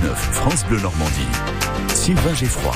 France Bleu Normandie. Sylvain Geffroy.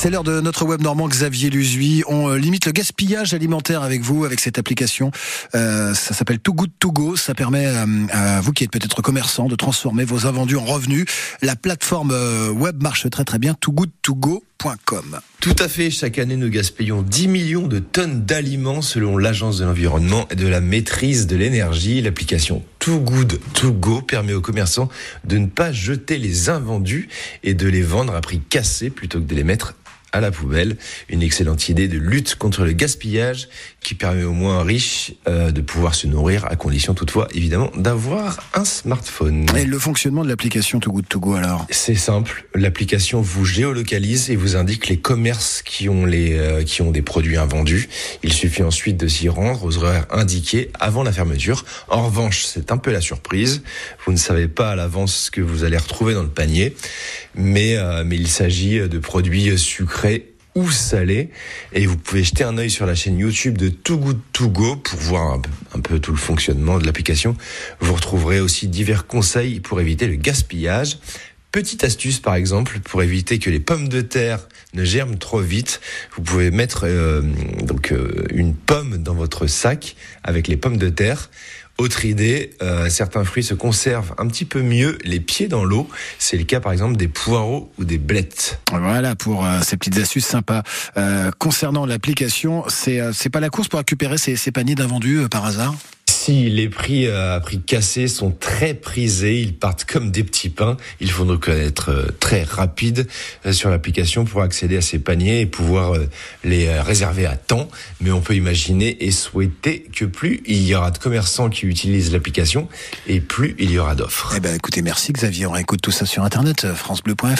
C'est l'heure de notre web normand Xavier Luzuy. On euh, limite le gaspillage alimentaire avec vous, avec cette application. Euh, ça s'appelle Too Good To Go. Ça permet euh, à vous qui êtes peut-être commerçant de transformer vos invendus en revenus. La plateforme web marche très très bien. TooGoodToGo.com. Tout à fait. Chaque année, nous gaspillons 10 millions de tonnes d'aliments selon l'Agence de l'environnement et de la maîtrise de l'énergie. L'application Too Good To Go permet aux commerçants de ne pas jeter les invendus et de les vendre à prix cassé plutôt que de les mettre à la poubelle. Une excellente idée de lutte contre le gaspillage qui permet aux moins riches euh, de pouvoir se nourrir à condition toutefois évidemment d'avoir un smartphone. Et le fonctionnement de l'application Too Good To Go alors? C'est simple, l'application vous géolocalise et vous indique les commerces qui ont les euh, qui ont des produits invendus. Il suffit ensuite de s'y rendre aux horaires indiqués avant la fermeture. En revanche, c'est un peu la surprise. Vous ne savez pas à l'avance ce que vous allez retrouver dans le panier, mais euh, mais il s'agit de produits sucrés ou salés et vous pouvez jeter un œil sur la chaîne YouTube de Too Good To Go pour voir un peu, un peu tout le fonctionnement de l'application. Vous retrouverez aussi divers conseils pour éviter le gaspillage. Petite astuce par exemple pour éviter que les pommes de terre ne germent trop vite, vous pouvez mettre euh, donc euh, une pomme dans votre sac avec les pommes de terre. Autre idée, euh, certains fruits se conservent un petit peu mieux les pieds dans l'eau. C'est le cas par exemple des poireaux ou des blettes. Voilà pour euh, ces petites astuces sympas. Euh, concernant l'application, c'est euh, c'est pas la course pour récupérer ces, ces paniers d'invendus euh, par hasard? Si les prix euh, à prix cassé sont très prisés, ils partent comme des petits pains. Il faut donc être euh, très rapide euh, sur l'application pour accéder à ces paniers et pouvoir euh, les euh, réserver à temps. Mais on peut imaginer et souhaiter que plus il y aura de commerçants qui utilisent l'application et plus il y aura d'offres. Eh ben écoutez, merci Xavier. On réécoute tout ça sur internet, euh, francebleu.fr.